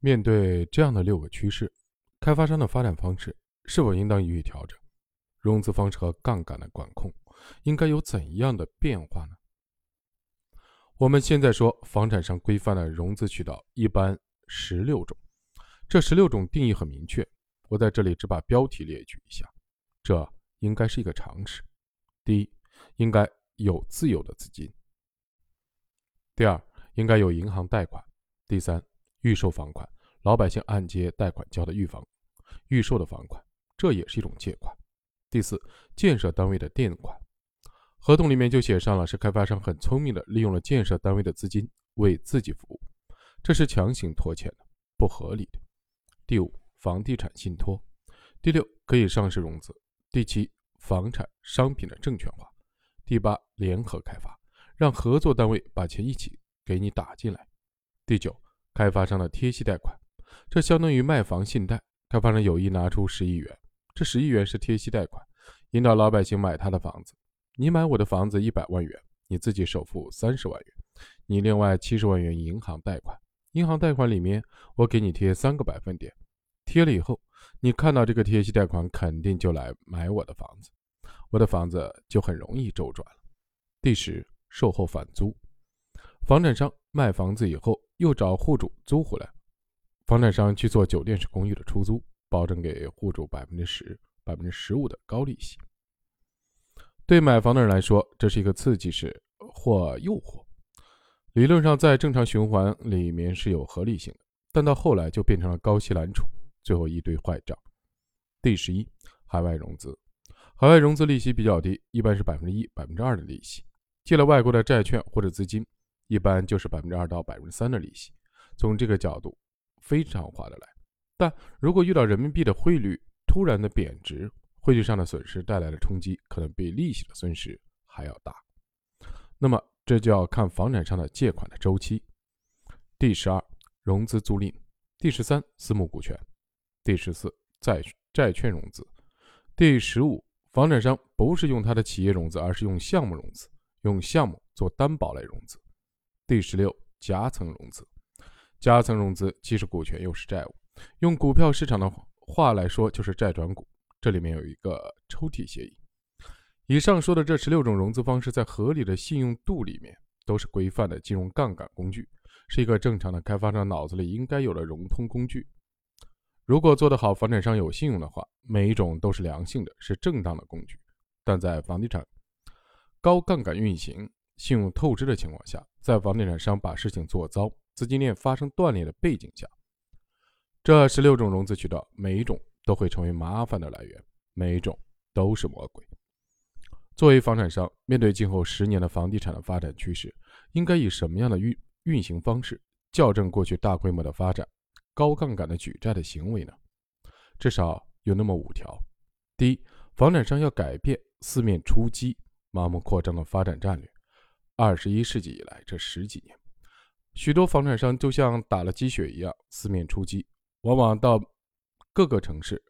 面对这样的六个趋势，开发商的发展方式是否应当予以调整？融资方式和杠杆的管控应该有怎样的变化呢？我们现在说，房产商规范的融资渠道一般十六种，这十六种定义很明确，我在这里只把标题列举一下，这应该是一个常识。第一，应该有自有的资金；第二，应该有银行贷款；第三。预售房款，老百姓按揭贷款交的预房、预售的房款，这也是一种借款。第四，建设单位的垫款，合同里面就写上了，是开发商很聪明的利用了建设单位的资金为自己服务，这是强行拖欠的，不合理的。第五，房地产信托。第六，可以上市融资。第七，房产商品的证券化。第八，联合开发，让合作单位把钱一起给你打进来。第九。开发商的贴息贷款，这相当于卖房信贷。开发商有意拿出十亿元，这十亿元是贴息贷款，引导老百姓买他的房子。你买我的房子一百万元，你自己首付三十万元，你另外七十万元银行贷款。银行贷款里面我给你贴三个百分点，贴了以后，你看到这个贴息贷款，肯定就来买我的房子，我的房子就很容易周转了。第十，售后返租，房产商卖房子以后。又找户主租回来，房产商去做酒店式公寓的出租，保证给户主百分之十、百分之十五的高利息。对买房的人来说，这是一个刺激式或诱惑。理论上，在正常循环里面是有合理性的，但到后来就变成了高息揽储，最后一堆坏账。第十一，海外融资，海外融资利息比较低，一般是百分之一、百分之二的利息，借了外国的债券或者资金。一般就是百分之二到百分之三的利息，从这个角度非常划得来。但如果遇到人民币的汇率突然的贬值，汇率上的损失带来的冲击可能比利息的损失还要大。那么这就要看房产商的借款的周期。第十二，融资租赁；第十三，私募股权；第十四，债债券融资；第十五，房产商不是用他的企业融资，而是用项目融资，用项目做担保来融资。第十六，夹层融资。夹层融资既是股权又是债务，用股票市场的话来说就是债转股。这里面有一个抽屉协议。以上说的这十六种融资方式，在合理的信用度里面都是规范的金融杠杆工具，是一个正常的开发商脑子里应该有的融通工具。如果做得好，房产商有信用的话，每一种都是良性的，是正当的工具。但在房地产高杠杆运行。信用透支的情况下，在房地产商把事情做糟、资金链发生断裂的背景下，这十六种融资渠道，每一种都会成为麻烦的来源，每一种都是魔鬼。作为房产商，面对今后十年的房地产的发展趋势，应该以什么样的运运行方式校正过去大规模的发展、高杠杆的举债的行为呢？至少有那么五条：第一，房产商要改变四面出击、盲目扩张的发展战略。二十一世纪以来，这十几年，许多房产商就像打了鸡血一样四面出击，往往到各个城市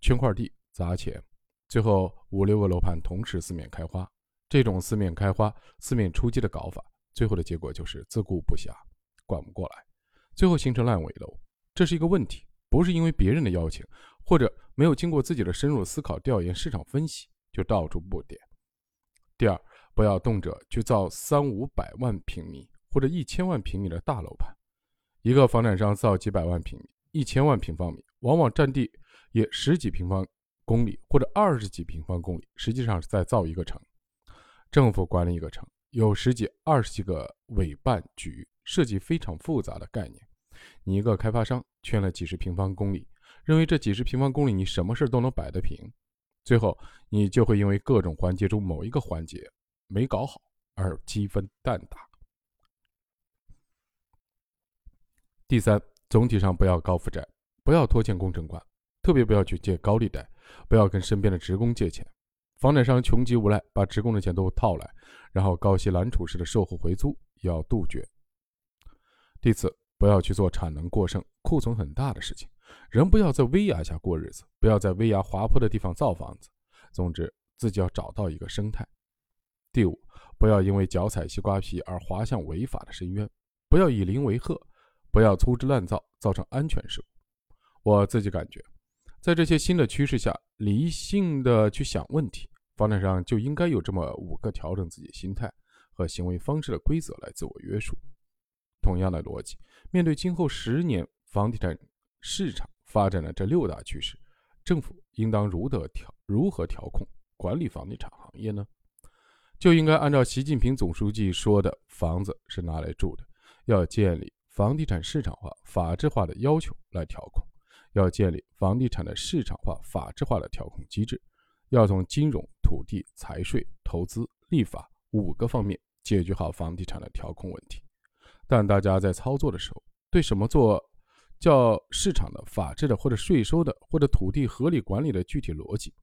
圈块地砸钱，最后五六个楼盘同时四面开花。这种四面开花、四面出击的搞法，最后的结果就是自顾不暇，管不过来，最后形成烂尾楼。这是一个问题，不是因为别人的邀请，或者没有经过自己的深入思考、调研、市场分析就到处布点。第二。不要动辄去造三五百万平米或者一千万平米的大楼盘，一个房产商造几百万平米、一千万平方米，往往占地也十几平方公里或者二十几平方公里，实际上是在造一个城。政府管理一个城，有十几、二十几个委办局，设计非常复杂的概念。你一个开发商圈了几十平方公里，认为这几十平方公里你什么事都能摆得平，最后你就会因为各种环节中某一个环节。没搞好而积分蛋打。第三，总体上不要高负债，不要拖欠工程款，特别不要去借高利贷，不要跟身边的职工借钱。房产商穷极无赖，把职工的钱都套来，然后高息揽储式的售后回租要杜绝。第四，不要去做产能过剩、库存很大的事情。人不要在危崖下过日子，不要在危崖滑坡的地方造房子。总之，自己要找到一个生态。第五，不要因为脚踩西瓜皮而滑向违法的深渊；不要以邻为壑，不要粗制滥造，造成安全事故。我自己感觉，在这些新的趋势下，理性的去想问题，房产商就应该有这么五个调整自己心态和行为方式的规则来自我约束。同样的逻辑，面对今后十年房地产市场发展的这六大趋势，政府应当如何调如何调控管理房地产行业呢？就应该按照习近平总书记说的“房子是拿来住的”，要建立房地产市场化、法治化的要求来调控，要建立房地产的市场化、法治化的调控机制，要从金融、土地、财税、投资、立法五个方面解决好房地产的调控问题。但大家在操作的时候，对什么做叫市场的、法治的，或者税收的，或者土地合理管理的具体逻辑，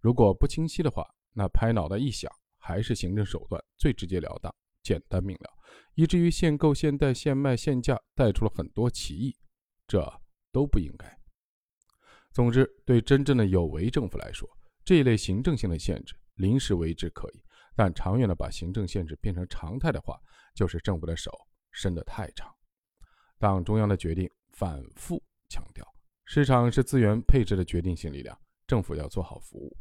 如果不清晰的话，那拍脑袋一想。还是行政手段最直截了当、简单明了，以至于限购、限贷、限卖、限价，带出了很多歧义，这都不应该。总之，对真正的有为政府来说，这一类行政性的限制，临时为之可以，但长远的把行政限制变成常态的话，就是政府的手伸得太长。党中央的决定反复强调，市场是资源配置的决定性力量，政府要做好服务。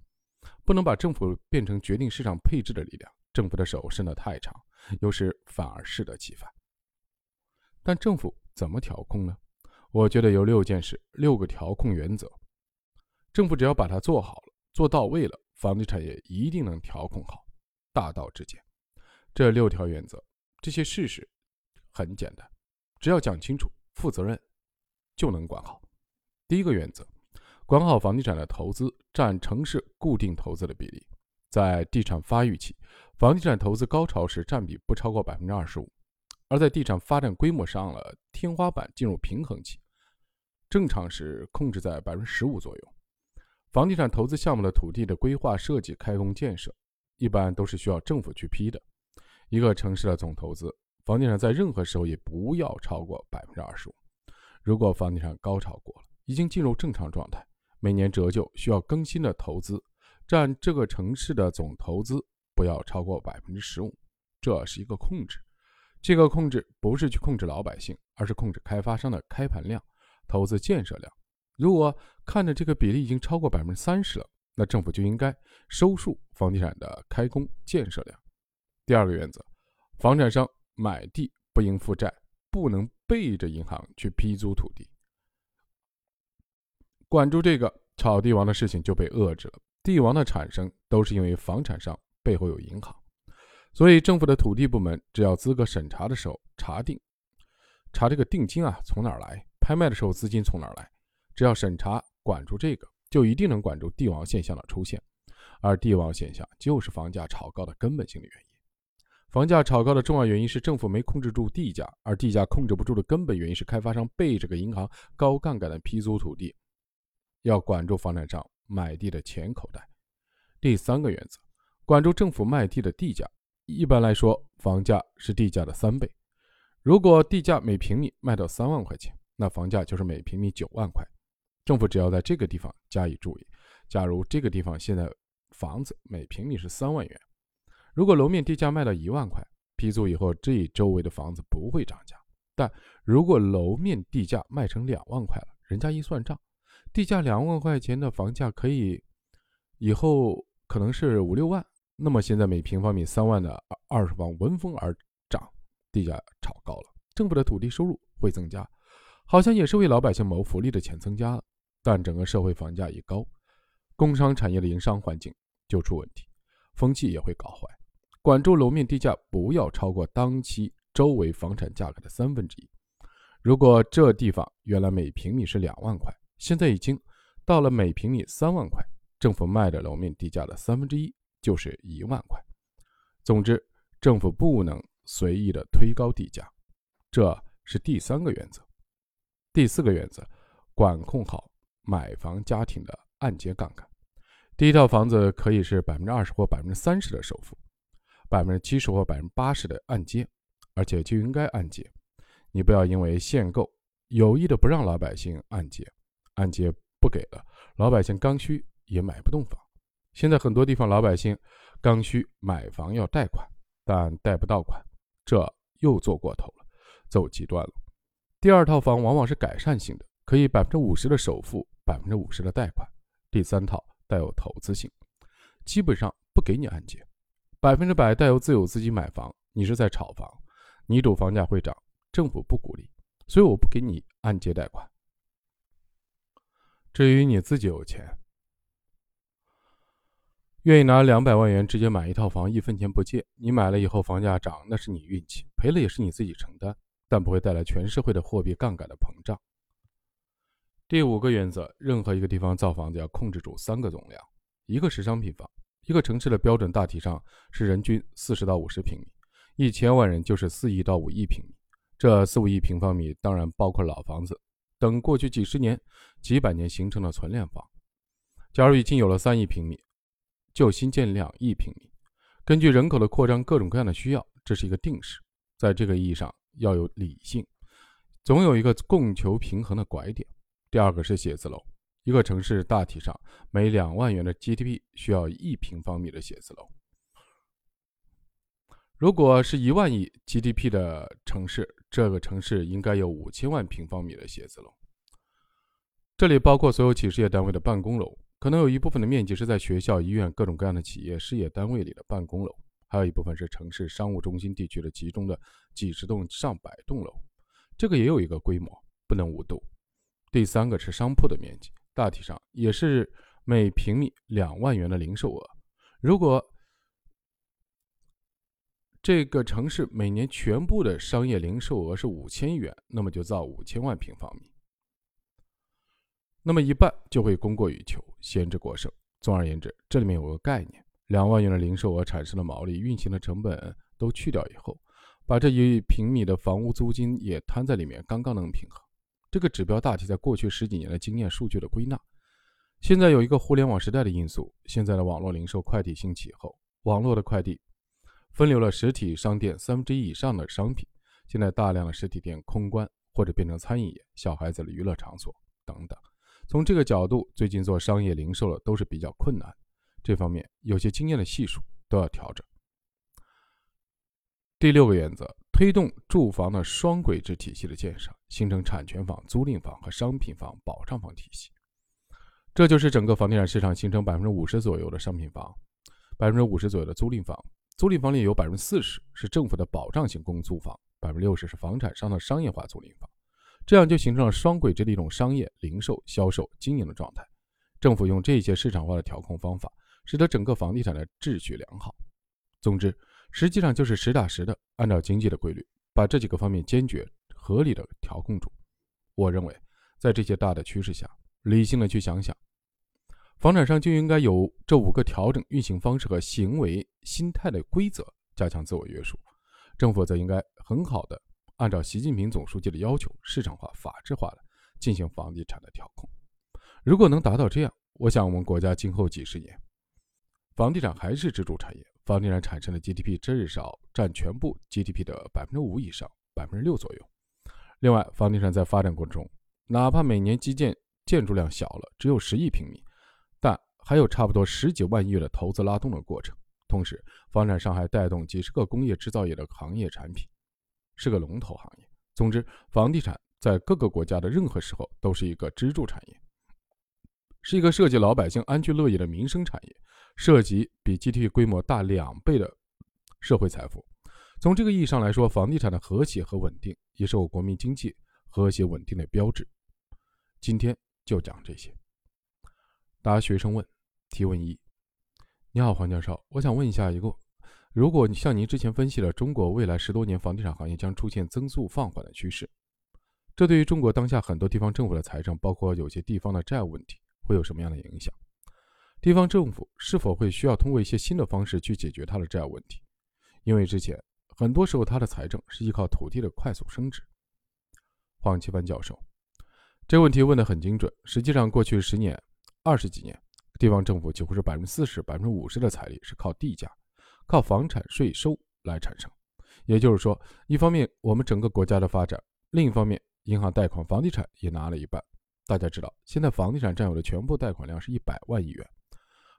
不能把政府变成决定市场配置的力量，政府的手伸得太长，有时反而适得其反。但政府怎么调控呢？我觉得有六件事，六个调控原则。政府只要把它做好了，做到位了，房地产业一定能调控好，大道至简。这六条原则，这些事实很简单，只要讲清楚，负责任，就能管好。第一个原则。管好房地产的投资占城市固定投资的比例，在地产发育期，房地产投资高潮时占比不超过百分之二十五；而在地产发展规模上了天花板，进入平衡期，正常时控制在百分之十五左右。房地产投资项目的土地的规划设计、开工建设，一般都是需要政府去批的。一个城市的总投资，房地产在任何时候也不要超过百分之二十五。如果房地产高潮过了，已经进入正常状态。每年折旧需要更新的投资，占这个城市的总投资不要超过百分之十五，这是一个控制。这个控制不是去控制老百姓，而是控制开发商的开盘量、投资建设量。如果看着这个比例已经超过百分之三十了，那政府就应该收束房地产的开工建设量。第二个原则，房产商买地不应负债，不能背着银行去批租土地。管住这个炒地王的事情就被遏制了。地王的产生都是因为房产商背后有银行，所以政府的土地部门只要资格审查的时候查定，查这个定金啊从哪儿来，拍卖的时候资金从哪儿来，只要审查管住这个，就一定能管住地王现象的出现。而地王现象就是房价炒高的根本性的原因。房价炒高的重要原因是政府没控制住地价，而地价控制不住的根本原因是开发商背着个银行高杠杆的批租土地。要管住房产商买地的钱口袋。第三个原则，管住政府卖地的地价。一般来说，房价是地价的三倍。如果地价每平米卖到三万块钱，那房价就是每平米九万块。政府只要在这个地方加以注意。假如这个地方现在房子每平米是三万元，如果楼面地价卖到一万块，批租以后，这周围的房子不会涨价。但如果楼面地价卖成两万块了，人家一算账。地价两万块钱的房价可以，以后可能是五六万。那么现在每平方米三万的二手房闻风而涨，地价炒高了，政府的土地收入会增加，好像也是为老百姓谋福利的钱增加了。但整个社会房价一高，工商产业的营商环境就出问题，风气也会搞坏。管住楼面地价不要超过当期周围房产价格的三分之一。如果这地方原来每平米是两万块。现在已经到了每平米三万块，政府卖的楼面地价的三分之一就是一万块。总之，政府不能随意的推高地价，这是第三个原则。第四个原则，管控好买房家庭的按揭杠杆。第一套房子可以是百分之二十或百分之三十的首付，百分之七十或百分之八十的按揭，而且就应该按揭。你不要因为限购有意的不让老百姓按揭。按揭不给了，老百姓刚需也买不动房。现在很多地方老百姓刚需买房要贷款，但贷不到款，这又做过头了，走极端了。第二套房往往是改善性的，可以百分之五十的首付，百分之五十的贷款。第三套带有投资性，基本上不给你按揭，百分之百带有自有资金买房，你是在炒房，你赌房价会涨，政府不鼓励，所以我不给你按揭贷款。至于你自己有钱，愿意拿两百万元直接买一套房，一分钱不借，你买了以后房价涨，那是你运气，赔了也是你自己承担。但不会带来全社会的货币杠杆的膨胀。第五个原则，任何一个地方造房子要控制住三个总量：一个是商品房，一个城市的标准大体上是人均四十到五十平米，一千万人就是四亿到五亿平米。这四五亿平方米当然包括老房子等过去几十年、几百年形成的存量房。假如已经有了三亿平米，就新建两亿平米。根据人口的扩张，各种各样的需要，这是一个定式。在这个意义上。要有理性，总有一个供求平衡的拐点。第二个是写字楼，一个城市大体上每两万元的 GDP 需要一平方米的写字楼。如果是一万亿 GDP 的城市，这个城市应该有五千万平方米的写字楼。这里包括所有企事业单位的办公楼，可能有一部分的面积是在学校、医院、各种各样的企业事业单位里的办公楼。还有一部分是城市商务中心地区的集中的几十栋、上百栋楼，这个也有一个规模，不能无度。第三个是商铺的面积，大体上也是每平米两万元的零售额。如果这个城市每年全部的商业零售额是五千亿元，那么就造五千万平方米，那么一半就会供过于求，闲置过剩。总而言之，这里面有个概念。两万元的零售额产生的毛利、运行的成本都去掉以后，把这一平米的房屋租金也摊在里面，刚刚能平衡。这个指标大体在过去十几年的经验数据的归纳。现在有一个互联网时代的因素，现在的网络零售快递兴起后，网络的快递分流了实体商店三分之一以上的商品。现在大量的实体店空关或者变成餐饮业、小孩子的娱乐场所等等。从这个角度，最近做商业零售的都是比较困难。这方面有些经验的系数都要调整。第六个原则，推动住房的双轨制体系的建设，形成产权房、租赁房和商品房、保障房体系。这就是整个房地产市场形成百分之五十左右的商品房，百分之五十左右的租赁房。租赁房里有百分之四十是政府的保障型公租房，百分之六十是房产商的商业化租赁房。这样就形成了双轨制的一种商业、零售、销售、经营的状态。政府用这些市场化的调控方法。使得整个房地产的秩序良好。总之，实际上就是实打实的按照经济的规律，把这几个方面坚决、合理的调控住。我认为，在这些大的趋势下，理性的去想想，房产商就应该有这五个调整运行方式和行为心态的规则，加强自我约束。政府则应该很好的按照习近平总书记的要求，市场化、法治化的进行房地产的调控。如果能达到这样，我想我们国家今后几十年。房地产还是支柱产业，房地产产生的 GDP 至少占全部 GDP 的百分之五以上，百分之六左右。另外，房地产在发展过程中，哪怕每年基建建筑量小了，只有十亿平米，还有差不多十几万亿的投资拉动的过程。同时，房产商还带动几十个工业制造业的行业产品，是个龙头行业。总之，房地产在各个国家的任何时候都是一个支柱产业，是一个涉及老百姓安居乐业的民生产业。涉及比 GDP 规模大两倍的社会财富。从这个意义上来说，房地产的和谐和稳定也是我国民经济和谐稳定的标志。今天就讲这些。答学生问：提问一，你好，黄教授，我想问一下一个：如果你像您之前分析了中国未来十多年房地产行业将出现增速放缓的趋势，这对于中国当下很多地方政府的财政，包括有些地方的债务问题，会有什么样的影响？地方政府是否会需要通过一些新的方式去解决它的债务问题？因为之前很多时候它的财政是依靠土地的快速升值。黄奇帆教授，这个问题问得很精准。实际上，过去十年、二十几年，地方政府几乎是百分之四十、百分之五十的财力是靠地价、靠房产税收来产生。也就是说，一方面我们整个国家的发展，另一方面银行贷款、房地产也拿了一半。大家知道，现在房地产占有的全部贷款量是一百万亿元。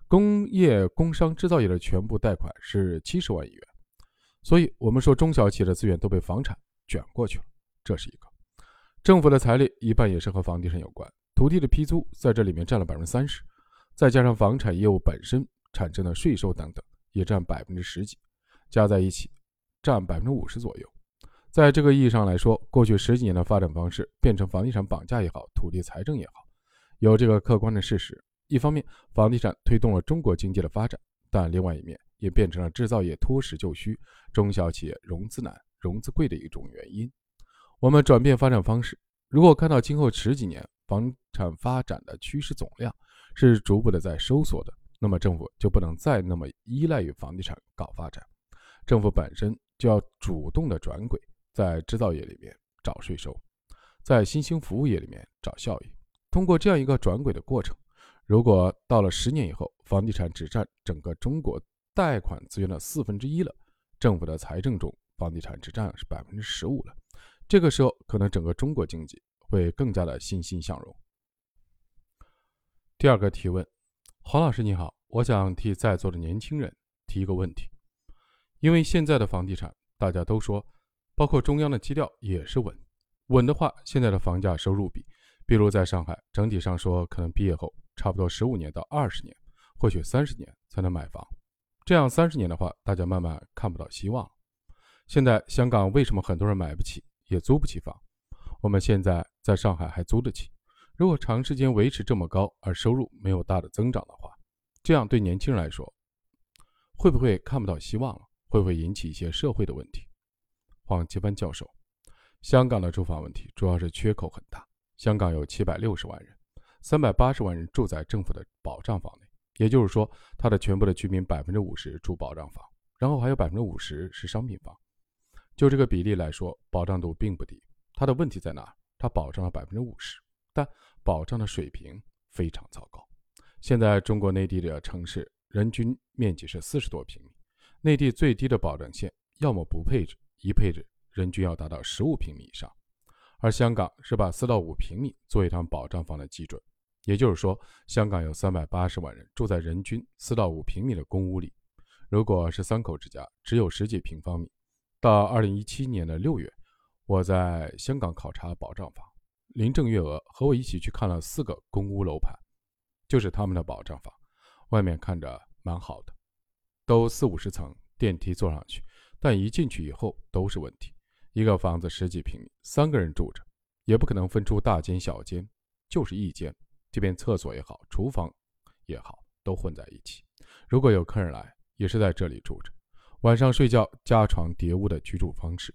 工业、工商、制造业的全部贷款是七十万亿元，所以我们说中小企业的资源都被房产卷过去了，这是一个。政府的财力一半也是和房地产有关，土地的批租在这里面占了百分之三十，再加上房产业务本身产生的税收等等，也占百分之十几，加在一起占百分之五十左右。在这个意义上来说，过去十几年的发展方式变成房地产绑架也好，土地财政也好，有这个客观的事实。一方面，房地产推动了中国经济的发展，但另外一面也变成了制造业脱实就虚、中小企业融资难、融资贵的一种原因。我们转变发展方式，如果看到今后十几年房产发展的趋势总量是逐步的在收缩的，那么政府就不能再那么依赖于房地产搞发展，政府本身就要主动的转轨。在制造业里面找税收，在新兴服务业里面找效益。通过这样一个转轨的过程，如果到了十年以后，房地产只占整个中国贷款资源的四分之一了，政府的财政中房地产只占是百分之十五了，这个时候可能整个中国经济会更加的欣欣向荣。第二个提问，黄老师你好，我想替在座的年轻人提一个问题，因为现在的房地产大家都说。包括中央的基调也是稳，稳的话，现在的房价收入比，比如在上海，整体上说，可能毕业后差不多十五年到二十年，或许三十年才能买房。这样三十年的话，大家慢慢看不到希望。现在香港为什么很多人买不起，也租不起房？我们现在在上海还租得起。如果长时间维持这么高，而收入没有大的增长的话，这样对年轻人来说，会不会看不到希望了？会不会引起一些社会的问题？黄奇帆教授，香港的住房问题主要是缺口很大。香港有七百六十万人，三百八十万人住在政府的保障房内，也就是说，它的全部的居民百分之五十住保障房，然后还有百分之五十是商品房。就这个比例来说，保障度并不低。它的问题在哪？它保障了百分之五十，但保障的水平非常糟糕。现在中国内地的城市人均面积是四十多平米，内地最低的保障线要么不配置。一配置人均要达到十五平米以上，而香港是把四到五平米做一套保障房的基准，也就是说，香港有三百八十万人住在人均四到五平米的公屋里。如果是三口之家，只有十几平方米。到二零一七年的六月，我在香港考察保障房，林郑月娥和我一起去看了四个公屋楼盘，就是他们的保障房，外面看着蛮好的，都四五十层，电梯坐上去。但一进去以后都是问题。一个房子十几平米，三个人住着，也不可能分出大间小间，就是一间，这边厕所也好，厨房也好，都混在一起。如果有客人来，也是在这里住着，晚上睡觉加床叠屋的居住方式。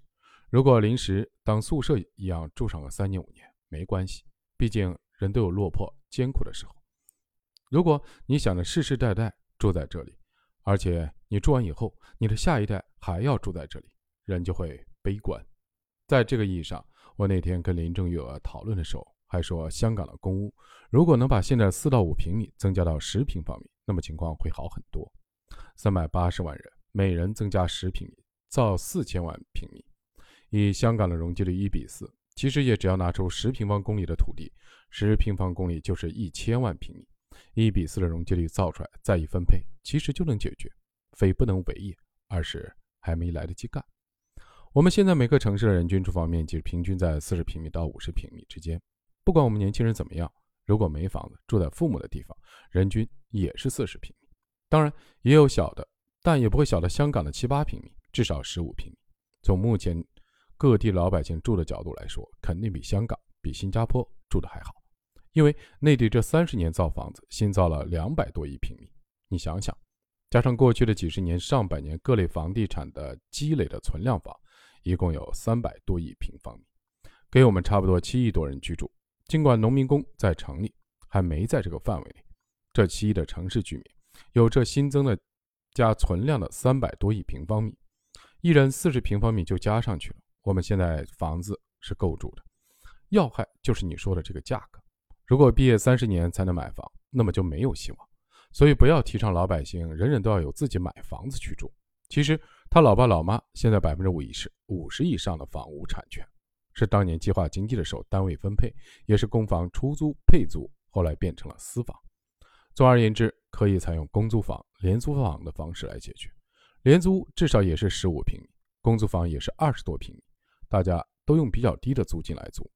如果临时当宿舍一样住上个三年五年，没关系，毕竟人都有落魄艰苦的时候。如果你想着世世代代住在这里，而且你住完以后，你的下一代还要住在这里，人就会悲观。在这个意义上，我那天跟林郑月讨论的时候，还说香港的公屋如果能把现在四到五平米增加到十平方米，那么情况会好很多。三百八十万人，每人增加十平米，造四千万平米，以香港的容积率一比四，其实也只要拿出十平方公里的土地，十平方公里就是一千万平米。一比四的容积率造出来，再一分配，其实就能解决，非不能为也，而是还没来得及干。我们现在每个城市的人均住房面积平均在四十平米到五十平米之间。不管我们年轻人怎么样，如果没房子，住在父母的地方，人均也是四十平米。当然也有小的，但也不会小到香港的七八平米，至少十五平米。从目前各地老百姓住的角度来说，肯定比香港、比新加坡住的还好。因为内地这三十年造房子，新造了两百多亿平米，你想想，加上过去的几十年、上百年各类房地产的积累的存量房，一共有三百多亿平方米，给我们差不多七亿多人居住。尽管农民工在城里还没在这个范围内，这七亿的城市居民有这新增的加存量的三百多亿平方米，一人四十平方米就加上去了。我们现在房子是够住的，要害就是你说的这个价格。如果毕业三十年才能买房，那么就没有希望。所以不要提倡老百姓人人都要有自己买房子去住。其实他老爸老妈现在百分之五以是五十以上的房屋产权，是当年计划经济的时候单位分配，也是公房出租配租，后来变成了私房。总而言之，可以采用公租房、廉租房的方式来解决。廉租至少也是十五平米，公租房也是二十多平米，大家都用比较低的租金来租。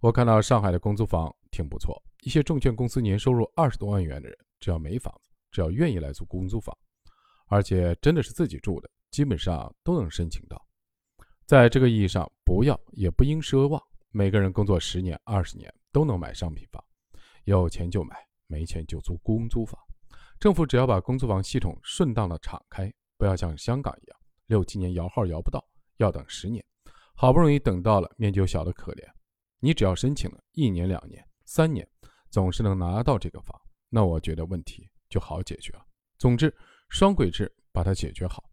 我看到上海的公租房挺不错，一些证券公司年收入二十多万元的人，只要没房子，只要愿意来租公租房，而且真的是自己住的，基本上都能申请到。在这个意义上，不要也不应奢望每个人工作十年、二十年都能买商品房，有钱就买，没钱就租公租房。政府只要把公租房系统顺当的敞开，不要像香港一样六七年摇号摇不到，要等十年，好不容易等到了，面就小的可怜。你只要申请了一年、两年、三年，总是能拿到这个房，那我觉得问题就好解决了。总之，双轨制把它解决好。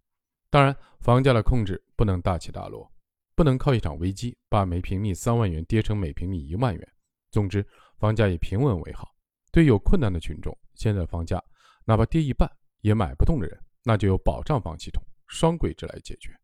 当然，房价的控制不能大起大落，不能靠一场危机把每平米三万元跌成每平米一万元。总之，房价以平稳为好。对有困难的群众，现在房价。哪怕跌一半也买不动的人，那就由保障房系统双轨制来解决。